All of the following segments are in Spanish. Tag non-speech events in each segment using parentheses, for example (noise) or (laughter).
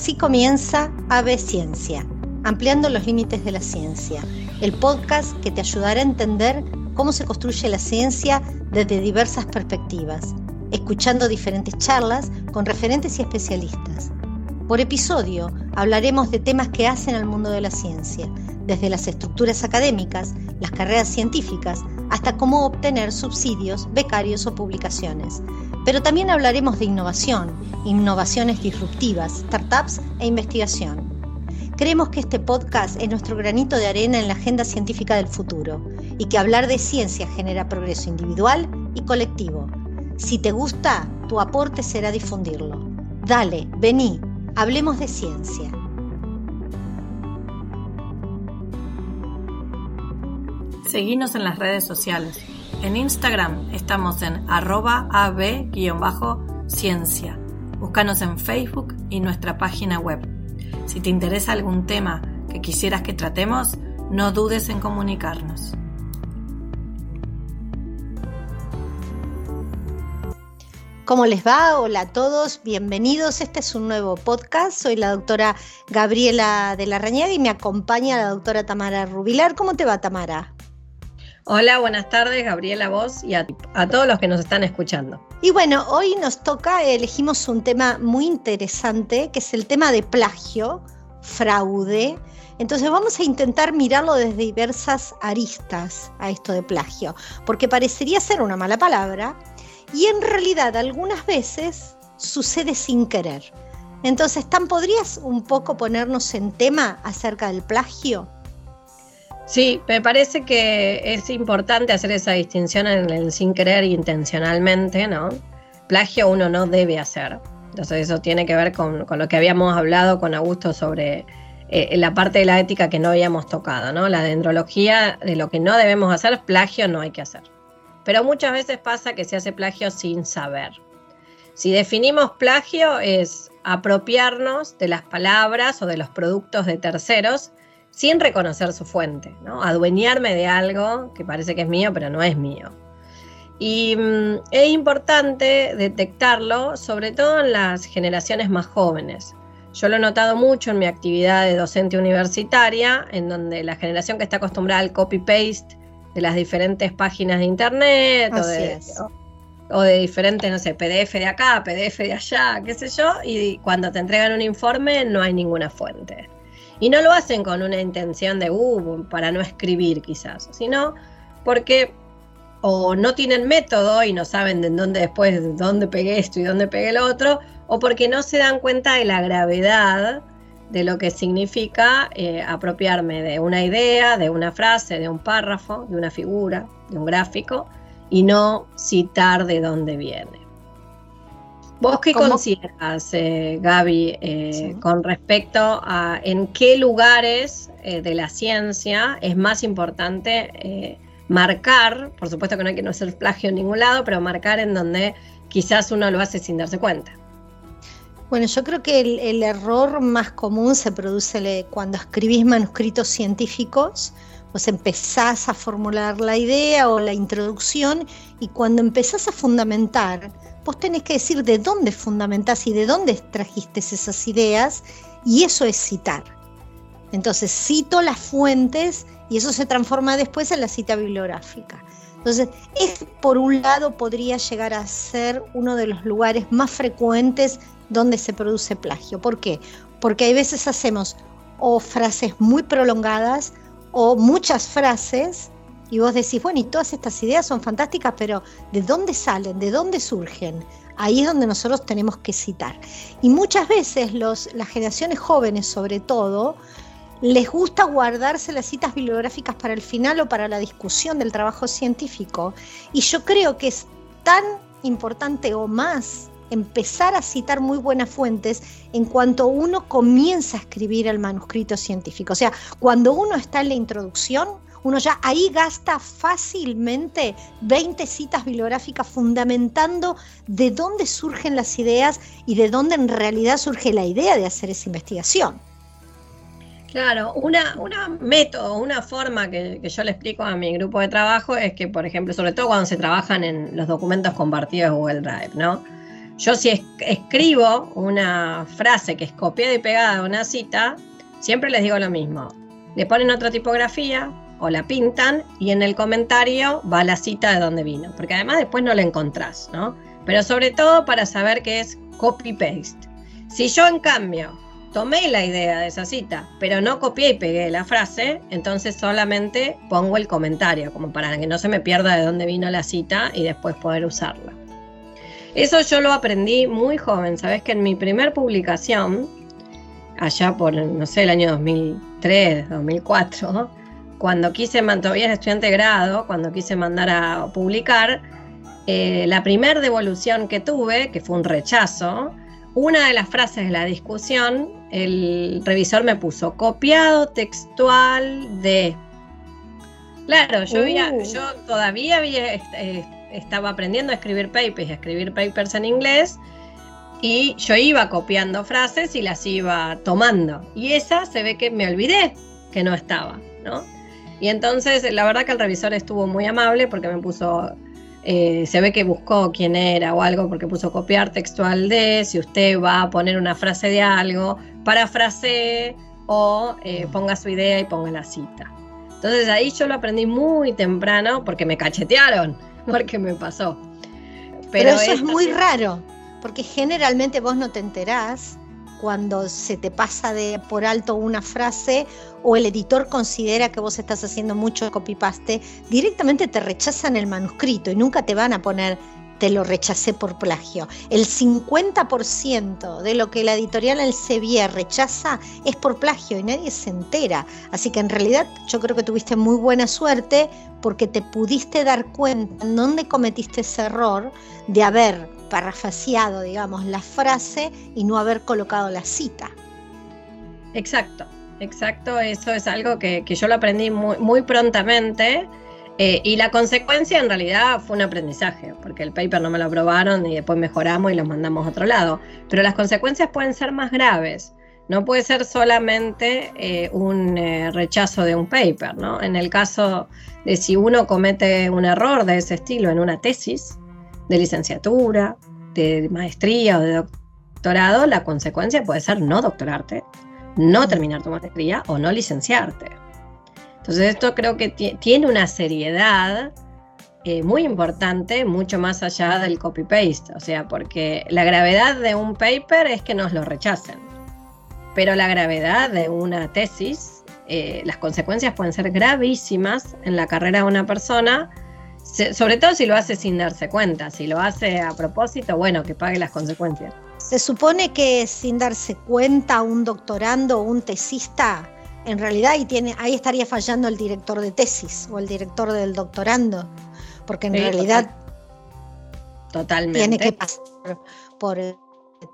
Así comienza Ave Ciencia, ampliando los límites de la ciencia, el podcast que te ayudará a entender cómo se construye la ciencia desde diversas perspectivas, escuchando diferentes charlas con referentes y especialistas. Por episodio hablaremos de temas que hacen al mundo de la ciencia, desde las estructuras académicas, las carreras científicas, hasta cómo obtener subsidios, becarios o publicaciones. Pero también hablaremos de innovación, innovaciones disruptivas, startups e investigación. Creemos que este podcast es nuestro granito de arena en la agenda científica del futuro y que hablar de ciencia genera progreso individual y colectivo. Si te gusta, tu aporte será difundirlo. Dale, vení, hablemos de ciencia. Seguinos en las redes sociales. En Instagram estamos en arroba ab-ciencia. Búscanos en Facebook y nuestra página web. Si te interesa algún tema que quisieras que tratemos, no dudes en comunicarnos. ¿Cómo les va? Hola a todos, bienvenidos. Este es un nuevo podcast. Soy la doctora Gabriela de la Rañaga y me acompaña la doctora Tamara Rubilar. ¿Cómo te va, Tamara? Hola, buenas tardes, Gabriela, vos y a, todos los que nos están escuchando. Y bueno, hoy nos toca, elegimos un tema muy interesante, que es el tema de plagio, fraude. Entonces vamos a intentar mirarlo desde diversas aristas a esto de plagio, porque parecería ser una mala palabra y en realidad algunas veces sucede sin querer. Entonces, ¿tan podrías un poco ponernos en tema acerca del plagio? Sí, me parece que es importante hacer esa distinción en el sin querer intencionalmente, ¿no? Plagio uno no debe hacer. Entonces eso tiene que ver con, lo que habíamos hablado con Augusto sobre eh, la parte de la ética que no habíamos tocado, ¿no? La dendrología de lo que no debemos hacer, plagio no hay que hacer. Pero muchas veces pasa que se hace plagio sin saber. Si definimos plagio es apropiarnos de las palabras o de los productos de terceros sin reconocer su fuente, ¿no? Adueñarme de algo que parece que es mío, pero no es mío. Y mm, es importante detectarlo, sobre todo en las generaciones más jóvenes. Yo lo he notado mucho en mi actividad de docente universitaria, en donde la generación que está acostumbrada al copy-paste de las diferentes páginas de internet o de, o de, diferentes, no sé, PDF de acá, PDF de allá, qué sé yo, y cuando te entregan un informe no hay ninguna fuente. Y no lo hacen con una intención de, uh, para no escribir quizás, sino porque o no tienen método y no saben de dónde después, de dónde pegué esto y dónde pegué lo otro, o porque no se dan cuenta de la gravedad de lo que significa eh, apropiarme de una idea, de una frase, de un párrafo, de una figura, de un gráfico, y no citar de dónde viene. ¿Vos qué consideras, eh, Gaby, eh, con respecto a en qué lugares eh, de la ciencia es más importante marcar, por supuesto que no hay que no hacer plagio en ningún lado, pero marcar en donde quizás uno lo hace sin darse cuenta? Bueno, yo creo que el, error más común se produce cuando escribís manuscritos científicos, vos empezás a formular la idea o la introducción y cuando empezás a fundamentar, vos tenés que decir de dónde fundamentás y de dónde trajiste esas ideas, y eso es citar. Entonces cito las fuentes y eso se transforma después en la cita bibliográfica. Entonces, es por un lado podría llegar a ser uno de los lugares más frecuentes donde se produce plagio. ¿Por qué? Porque hay veces hacemos o frases muy prolongadas o muchas frases y vos decís, bueno, y todas estas ideas son fantásticas, pero ¿de dónde salen? ¿De dónde surgen? Ahí es donde nosotros tenemos que citar. Y muchas veces los, las generaciones jóvenes, sobre todo, les gusta guardarse las citas bibliográficas para el final o para la discusión del trabajo científico. Y yo creo que es tan importante o más empezar a citar muy buenas fuentes en cuanto uno comienza a escribir el manuscrito científico. O sea, cuando uno está en la introducción, uno ya ahí gasta fácilmente 20 citas bibliográficas fundamentando de dónde surgen las ideas y de dónde en realidad surge la idea de hacer esa investigación. Claro, una, una método, una forma que, yo le explico a mi grupo de trabajo es que, por ejemplo, sobre todo cuando se trabajan en los documentos compartidos de Google Drive, ¿no? Yo si escribo una frase que es copiada y pegada de una cita, siempre les digo lo mismo. Le ponen otra tipografía o la pintan y en el comentario va la cita de dónde vino, porque además después no la encontrás, ¿no? Pero sobre todo para saber que es copy-paste. Si yo en cambio tomé la idea de esa cita, pero no copié y pegué la frase, entonces solamente pongo el comentario, como para que no se me pierda de dónde vino la cita y después poder usarla. Eso yo lo aprendí muy joven, sabes que en mi primer publicación, allá por, no sé, el año 2003, 2004, cuando quise, todavía era estudiante de grado, cuando quise mandar a publicar, eh, la primera devolución que tuve, que fue un rechazo, una de las frases de la discusión, el revisor me puso copiado textual de. Claro, yo, uh. yo todavía había, eh, estaba aprendiendo a escribir papers y a escribir papers en inglés y yo iba copiando frases y las iba tomando. Y esa se ve que me olvidé que no estaba, ¿no? Y entonces la verdad que el revisor estuvo muy amable porque me puso eh, se ve que buscó quién era o algo porque puso copiar textual de, si usted va a poner una frase de algo, parafrasee o eh, ponga su idea y ponga la cita. Entonces ahí yo lo aprendí muy temprano porque me cachetearon, (laughs) porque me pasó. Pero, eso es muy raro, porque generalmente vos no te enterás cuando se te pasa de por alto una frase o el editor considera que vos estás haciendo mucho copy-paste, directamente te rechazan el manuscrito y nunca te van a poner te lo rechacé por plagio. El 50% de lo que la editorial Elsevier rechaza es por plagio y nadie se entera. Así que en realidad yo creo que tuviste muy buena suerte porque te pudiste dar cuenta en dónde cometiste ese error de haber parafraseado, digamos, la frase y no haber colocado la cita. Exacto, exacto. Eso es algo que, yo lo aprendí muy, muy prontamente. Eh, y la consecuencia en realidad fue un aprendizaje, porque el paper no me lo aprobaron y después mejoramos y lo mandamos a otro lado. Pero las consecuencias pueden ser más graves. No puede ser solamente eh, un eh, rechazo de un paper, ¿no? En el caso de si uno comete un error de ese estilo en una tesis de licenciatura, de maestría o de doctorado, la consecuencia puede ser no doctorarte, no terminar tu maestría o no licenciarte. Entonces esto creo que tiene una seriedad eh, muy importante, mucho más allá del copy-paste, o sea, porque la gravedad de un paper es que nos lo rechacen, pero la gravedad de una tesis, eh, las consecuencias pueden ser gravísimas en la carrera de una persona sobre todo si lo hace sin darse cuenta, si lo hace a propósito, bueno, que pague las consecuencias. Se supone que sin darse cuenta un doctorando o un tesista, en realidad ahí, tiene, ahí estaría fallando el director de tesis o el director del doctorando, porque en realidad totalmente. tiene que pasar por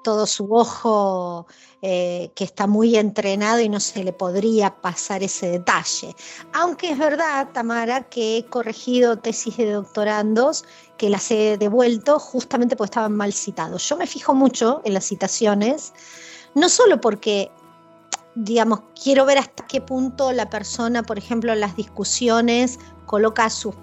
todo su ojo eh, que está muy entrenado y no se le podría pasar ese detalle. Aunque es verdad, Tamara, que he corregido tesis de doctorandos que las he devuelto justamente porque estaban mal citados. Yo me fijo mucho en las citaciones, no solo porque digamos, quiero ver hasta qué punto la persona, por ejemplo, en las discusiones coloca sus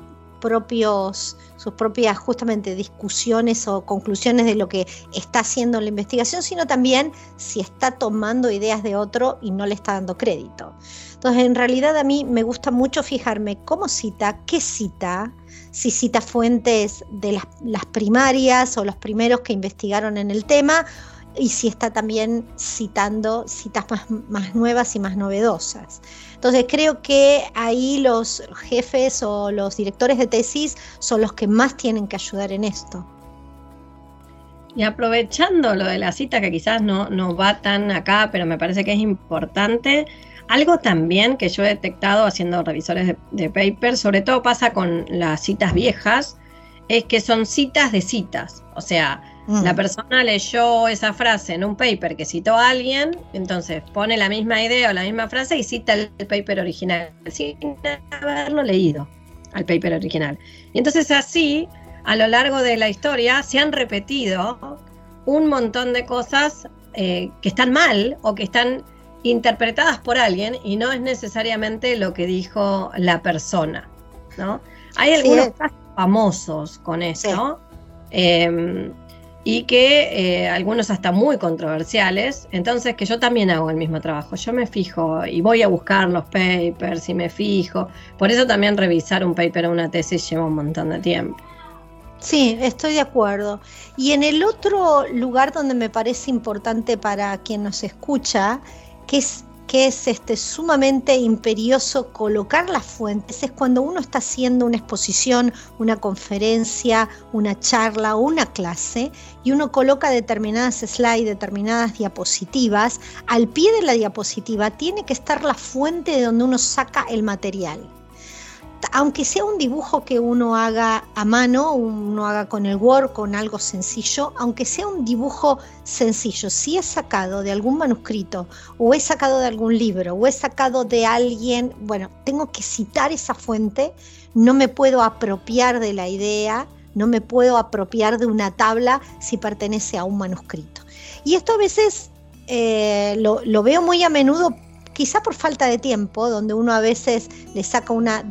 sus propias justamente discusiones o conclusiones de lo que está haciendo la investigación, sino también si está tomando ideas de otro y no le está dando crédito. Entonces, en realidad a mí me gusta mucho fijarme cómo cita, qué cita, si cita fuentes de las primarias o los primeros que investigaron en el tema, y si está también citando citas más, más, nuevas y más novedosas. Entonces creo que ahí los jefes o los directores de tesis son los que más tienen que ayudar en esto. Y aprovechando lo de la cita, que quizás no, no va tan acá, pero me parece que es importante, algo también que yo he detectado haciendo revisores de, de papers, sobre todo pasa con las citas viejas, es que son citas de citas. O sea, la mm. persona leyó esa frase en un paper que citó a alguien, entonces pone la misma idea o la misma frase y cita el, paper original, sin haberlo leído al paper original. Y entonces así, a lo largo de la historia, se han repetido un montón de cosas eh, que están mal o que están interpretadas por alguien y no es necesariamente lo que dijo la persona. ¿no? Hay algunos casos famosos con eso. Em, y que eh, algunos hasta muy controversiales, entonces que yo también hago el mismo trabajo, yo me fijo y voy a buscar los papers y me fijo, por eso también revisar un paper o una tesis lleva un montón de tiempo. Sí, estoy de acuerdo. Y en el otro lugar donde me parece importante para quien nos escucha, que es que es este, sumamente imperioso colocar las fuentes es cuando uno está haciendo una exposición, una conferencia, una charla o una clase y uno coloca determinadas slides, determinadas diapositivas. Al pie de la diapositiva tiene que estar la fuente de donde uno saca el material aunque sea un dibujo que uno haga a mano, uno haga con el Word, con algo sencillo, aunque sea un dibujo sencillo, si es sacado de algún manuscrito o es sacado de algún libro o es sacado de alguien, bueno, tengo que citar esa fuente, no me puedo apropiar de la idea, no me puedo apropiar de una tabla si pertenece a un manuscrito. Y esto a veces eh, lo, lo veo muy a menudo quizá por falta de tiempo, donde uno a veces le saca una,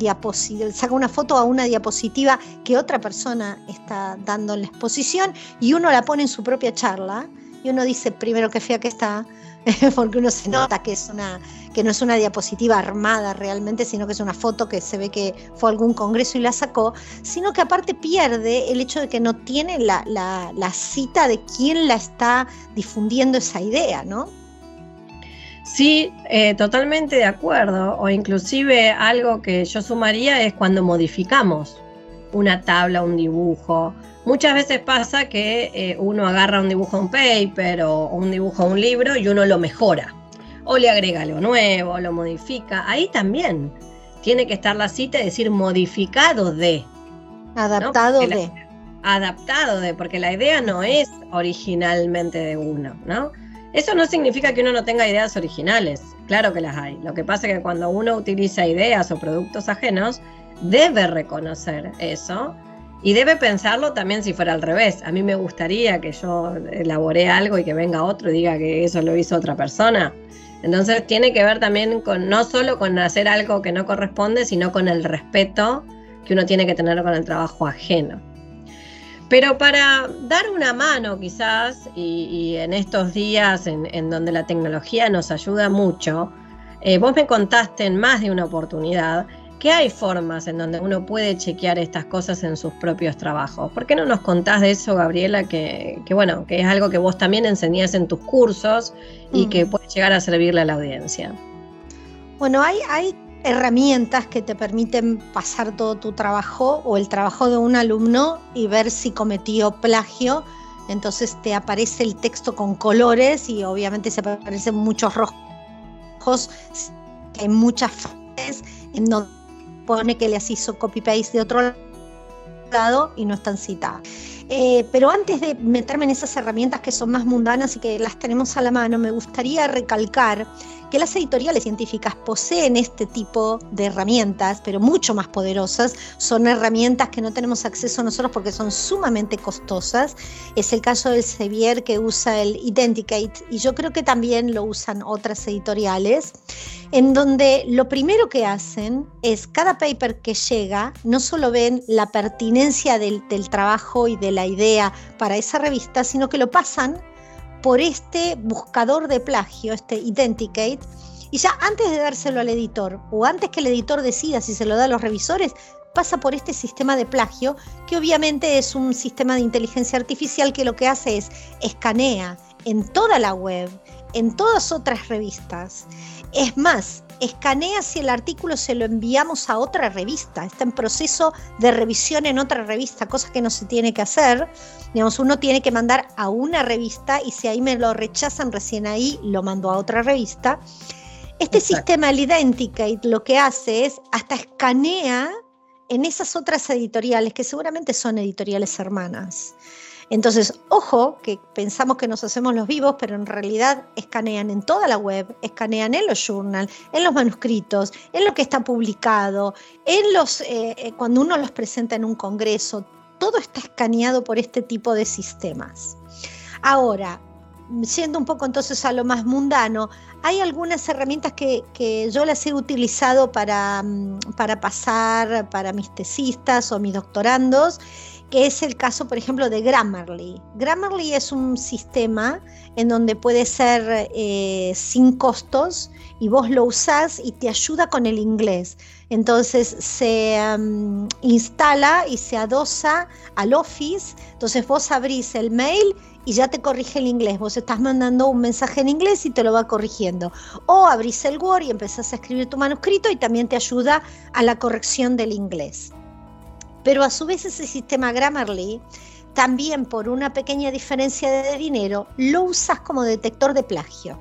saca una foto a una diapositiva que otra persona está dando en la exposición y uno la pone en su propia charla y uno dice primero que fea que está, (laughs) porque uno se nota que es una que no es una diapositiva armada realmente, sino que es una foto que se ve que fue a algún congreso y la sacó, sino que aparte pierde el hecho de que no tiene la, la cita de quién la está difundiendo esa idea, ¿no? Sí, eh, totalmente de acuerdo. O inclusive algo que yo sumaría es cuando modificamos una tabla, un dibujo. Muchas veces pasa que eh, uno agarra un dibujo a un paper o un dibujo a un libro y uno lo mejora. O le agrega algo nuevo, lo modifica. Ahí también tiene que estar la cita y decir modificado de. Adaptado de. adaptado de, porque la idea no es originalmente de uno, ¿no? Eso no significa que uno no tenga ideas originales, claro que las hay. Lo que pasa es que cuando uno utiliza ideas o productos ajenos, debe reconocer eso y debe pensarlo también si fuera al revés. A mí me gustaría que yo elaboré algo y que venga otro y diga que eso lo hizo otra persona. Entonces tiene que ver también con no solo con hacer algo que no corresponde, sino con el respeto que uno tiene que tener con el trabajo ajeno. Pero para dar una mano quizás, y, en estos días en, donde la tecnología nos ayuda mucho, eh, vos me contaste en más de una oportunidad que hay formas en donde uno puede chequear estas cosas en sus propios trabajos. ¿Por qué no nos contás de eso, Gabriela? Que, bueno, que es algo que vos también enseñás en tus cursos y que puede llegar a servirle a la audiencia. Bueno, hay, hay herramientas que te permiten pasar todo tu trabajo o el trabajo de un alumno y ver si cometió plagio. Entonces te aparece el texto con colores y obviamente se aparecen muchos rojos, hay muchas frases en donde pone que les hizo copy-paste de otro lado y no están citadas. Eh, pero antes de meterme en esas herramientas que son más mundanas y que las tenemos a la mano, me gustaría recalcar que las editoriales científicas poseen este tipo de herramientas, pero mucho más poderosas. Son herramientas que no tenemos acceso nosotros porque son sumamente costosas. Es el caso del Sevier que usa el Identicate y yo creo que también lo usan otras editoriales, en donde lo primero que hacen es cada paper que llega, no solo ven la pertinencia del, del trabajo y de la idea para esa revista, sino que lo pasan por este buscador de plagio, este Identicate, y ya antes de dárselo al editor o antes que el editor decida si se lo da a los revisores, pasa por este sistema de plagio, que obviamente es un sistema de inteligencia artificial que lo que hace es escanea en toda la web, en todas otras revistas. Es más, escanea si el artículo se lo enviamos a otra revista. Está en proceso de revisión en otra revista, cosa que no se tiene que hacer. Digamos, uno tiene que mandar a una revista y si ahí me lo rechazan recién ahí, lo mando a otra revista. Este sistema, el Identicate, lo que hace es hasta escanea en esas otras editoriales, que seguramente son editoriales hermanas. Entonces, ojo, que pensamos que nos hacemos los vivos, pero en realidad escanean en toda la web, escanean en los journals, en los manuscritos, en lo que está publicado, en los, eh, eh, cuando uno los presenta en un congreso, todo está escaneado por este tipo de sistemas. Ahora, siendo un poco entonces a lo más mundano, hay algunas herramientas que, yo las he utilizado para, mm, para pasar para mis tesistas o mis doctorandos, que es el caso, por ejemplo, de Grammarly. Grammarly es un sistema en donde puede ser eh, sin costos y vos lo usás y te ayuda con el inglés. Entonces se instala y se adosa al Office. Entonces vos abrís el mail y ya te corrige el inglés. Vos estás mandando un mensaje en inglés y te lo va corrigiendo. O abrís el Word y empezás a escribir tu manuscrito y también te ayuda a la corrección del inglés. Pero a su vez ese sistema Grammarly, también por una pequeña diferencia de dinero, lo usas como detector de plagio.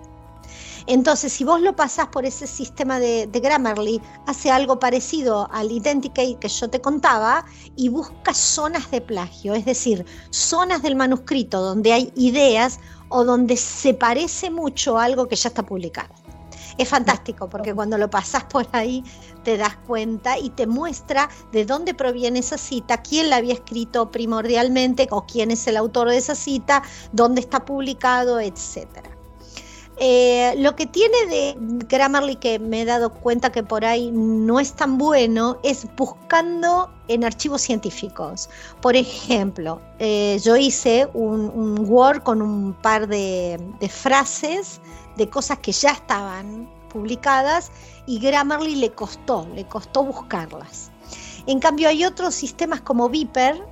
Entonces, si vos lo pasás por ese sistema de, Grammarly, hace algo parecido al Identicate que yo te contaba y busca zonas de plagio, es decir, zonas del manuscrito donde hay ideas o donde se parece mucho a algo que ya está publicado. Es fantástico porque cuando lo pasas por ahí te das cuenta y te muestra de dónde proviene esa cita, quién la había escrito primordialmente o quién es el autor de esa cita, dónde está publicado, etcétera. Eh, lo que tiene de Grammarly que me he dado cuenta que por ahí no es tan bueno es buscando en archivos científicos. Por ejemplo, eh, yo hice un, Word con un par de, frases de cosas que ya estaban publicadas y Grammarly le costó, le costó buscarlas. En cambio hay otros sistemas como Viper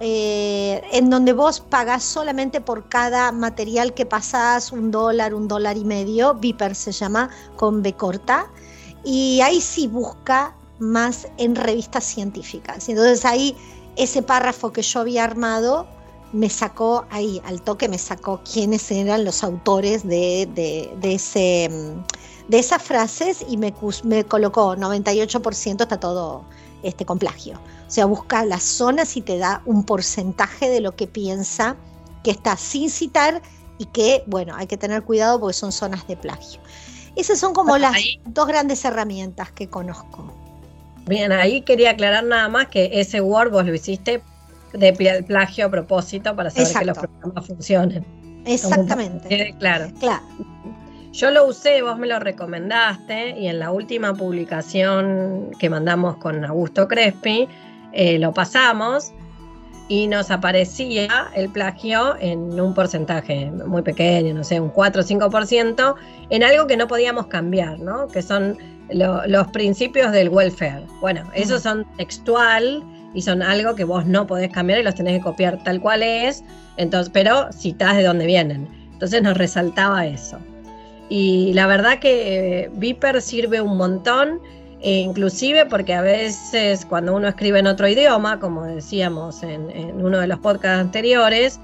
eh, en donde vos pagás solamente por cada material que pasás un dólar, un dólar y medio, Viper se llama, con B corta, y ahí sí busca más en revistas científicas. Entonces ahí ese párrafo que yo había armado me sacó ahí, al toque me sacó quiénes eran los autores de, de, ese, de esas frases y me, me colocó 98%, está todo este, con plagio. O sea, busca las zonas y te da un porcentaje de lo que piensa que está sin citar y que, bueno, hay que tener cuidado porque son zonas de plagio. Esas son como las dos grandes herramientas que conozco. Bien, ahí quería aclarar nada más que ese Word vos lo hiciste de plagio a propósito para saber que los programas funcionen. Exactamente. claro. Claro. Yo lo usé, vos me lo recomendaste y en la última publicación que mandamos con Augusto Crespi eh, lo pasamos y nos aparecía el plagio en un porcentaje muy pequeño, no sé, un 4 o 5%, en algo que no podíamos cambiar, ¿no? Que son los principios del welfare. Bueno, esos son textual y son algo que vos no podés cambiar y los tenés que copiar tal cual es, entonces, pero citás de dónde vienen. Entonces nos resaltaba eso. Y la verdad que Viper sirve un montón, e inclusive porque a veces cuando uno escribe en otro idioma, como decíamos en, en uno de los podcasts anteriores,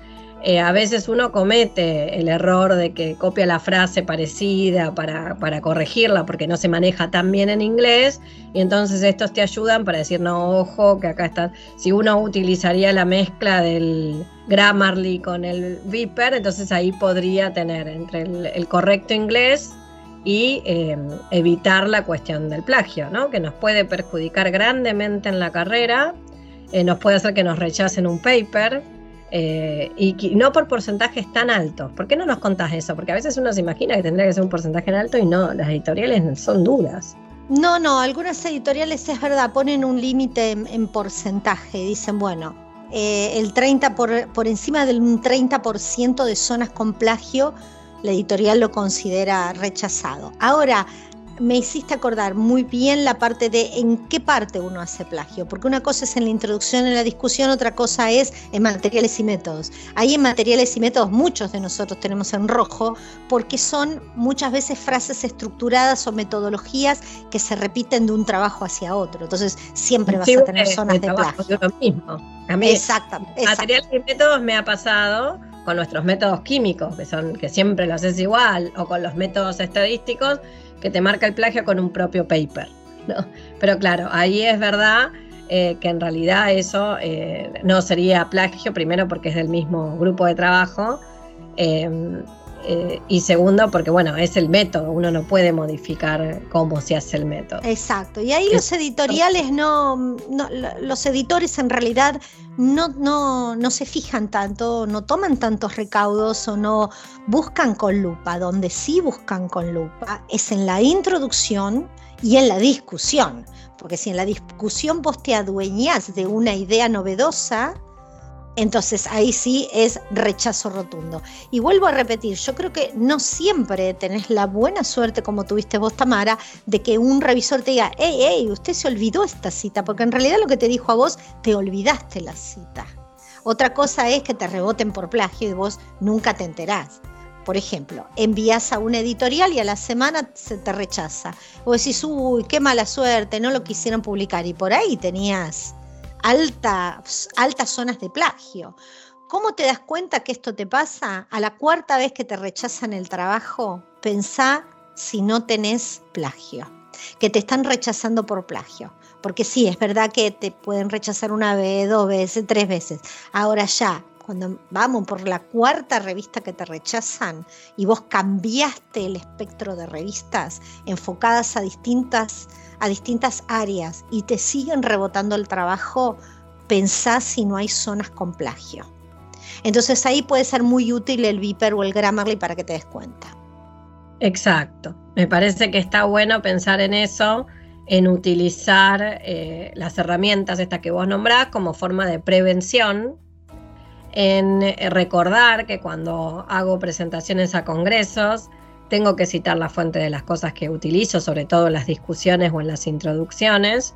eh, a veces uno comete el error de que copia la frase parecida para, corregirla porque no se maneja tan bien en inglés y entonces estos te ayudan para decir, no, ojo, que acá está, si uno utilizaría la mezcla del Grammarly con el Viper, entonces ahí podría tener entre el, correcto inglés y eh, evitar la cuestión del plagio, ¿no? que nos puede perjudicar grandemente en la carrera, eh, nos puede hacer que nos rechacen un paper eh, y no por porcentajes tan altos. ¿Por qué no nos contás eso? Porque a veces uno se imagina que tendría que ser un porcentaje alto y no, las editoriales son duras. No, no, algunas editoriales es verdad, ponen un límite en, porcentaje, dicen, bueno, eh, el 30 por, por encima del 30% de zonas con plagio, la editorial lo considera rechazado. Ahora, me hiciste acordar muy bien la parte de en qué parte uno hace plagio, porque una cosa es en la introducción, en la discusión, otra cosa es en materiales y métodos. Ahí en materiales y métodos muchos de nosotros tenemos en rojo, porque son muchas veces frases estructuradas o metodologías que se repiten de un trabajo hacia otro. Entonces siempre vas a tener zonas de, plagio. lo mismo. A mí, exactamente, materiales y métodos me ha pasado con nuestros métodos químicos, que son que siempre los haces igual, o con los métodos estadísticos, que te marca el plagio con un propio paper. ¿no? Pero claro, ahí es verdad eh, que en realidad eso eh, no sería plagio, primero porque es del mismo grupo de trabajo, eh, eh, y segundo, porque bueno, es el método, uno no puede modificar cómo se hace el método. Exacto, y ahí los editoriales no, no, los editores en realidad no, no, no se fijan tanto, no toman tantos recaudos o no buscan con lupa, donde sí buscan con lupa es en la introducción y en la discusión, porque si en la discusión vos te adueñás de una idea novedosa, entonces ahí sí es rechazo rotundo. Y vuelvo a repetir, yo creo que no siempre tenés la buena suerte como tuviste vos, Tamara, de que un revisor te diga, hey, hey, usted se olvidó esta cita, porque en realidad lo que te dijo a vos, te olvidaste la cita. Otra cosa es que te reboten por plagio y vos nunca te enterás. Por ejemplo, envías a una editorial y a la semana se te rechaza. O decís, uy, qué mala suerte, no lo quisieron publicar. Y por ahí tenías altas, altas zonas de plagio. ¿Cómo te das cuenta que esto te pasa? A la cuarta vez que te rechazan el trabajo, pensá si no tenés plagio, que te están rechazando por plagio. Porque sí, es verdad que te pueden rechazar una vez, dos veces, tres veces. Ahora ya, cuando vamos por la cuarta revista que te rechazan y vos cambiaste el espectro de revistas enfocadas a distintas a distintas áreas y te siguen rebotando el trabajo, pensás si no hay zonas con plagio. Entonces ahí puede ser muy útil el Viper o el Grammarly para que te des cuenta. Exacto. Me parece que está bueno pensar en eso, en utilizar eh, las herramientas estas que vos nombrás como forma de prevención, en eh, recordar que cuando hago presentaciones a congresos, tengo que citar la fuente de las cosas que utilizo, sobre todo en las discusiones o en las introducciones,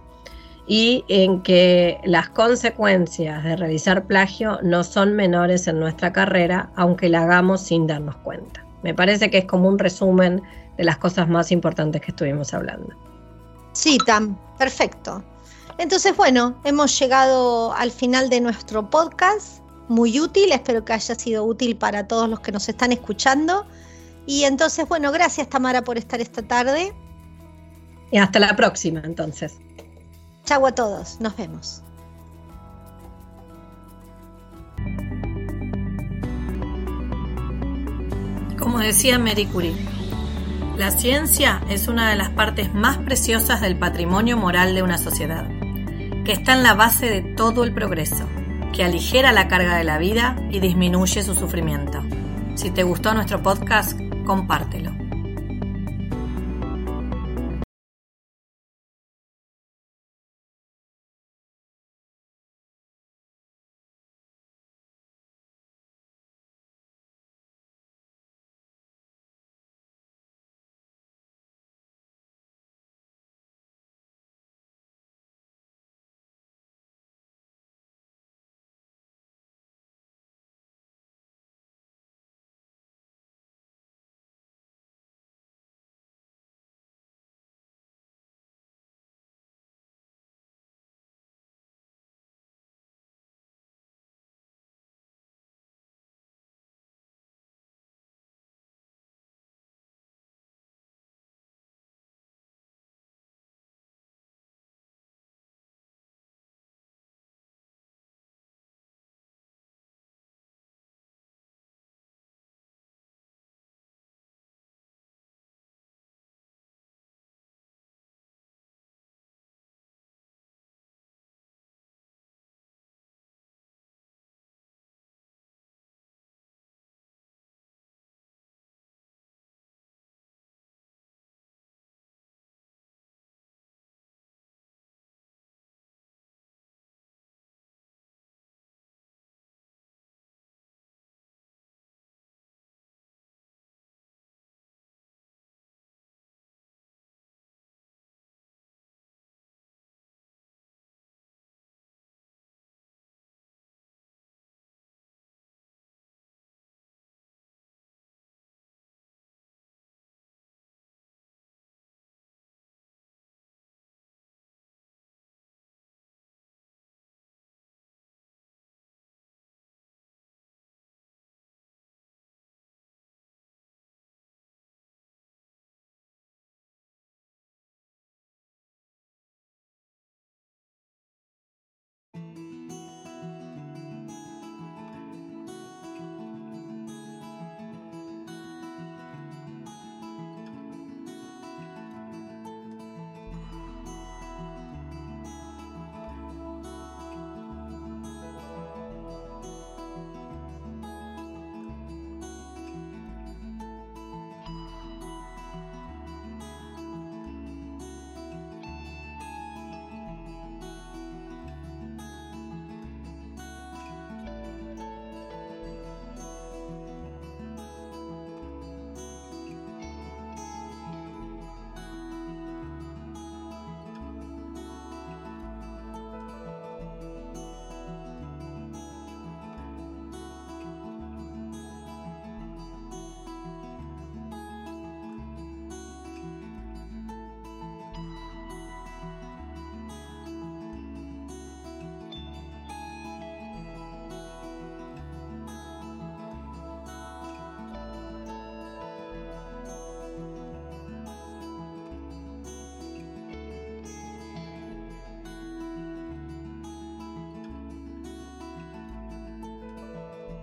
y en que las consecuencias de realizar plagio no son menores en nuestra carrera, aunque la hagamos sin darnos cuenta. Me parece que es como un resumen de las cosas más importantes que estuvimos hablando. Sí, Tam, perfecto. Entonces, bueno, hemos llegado al final de nuestro podcast, muy útil, espero que haya sido útil para todos los que nos están escuchando. Y entonces, bueno, gracias Tamara por estar esta tarde. Y hasta la próxima, entonces. Chau a todos, nos vemos. Como decía Mary Curie, la ciencia es una de las partes más preciosas del patrimonio moral de una sociedad, que está en la base de todo el progreso, que aligera la carga de la vida y disminuye su sufrimiento. Si te gustó nuestro podcast, compártelo.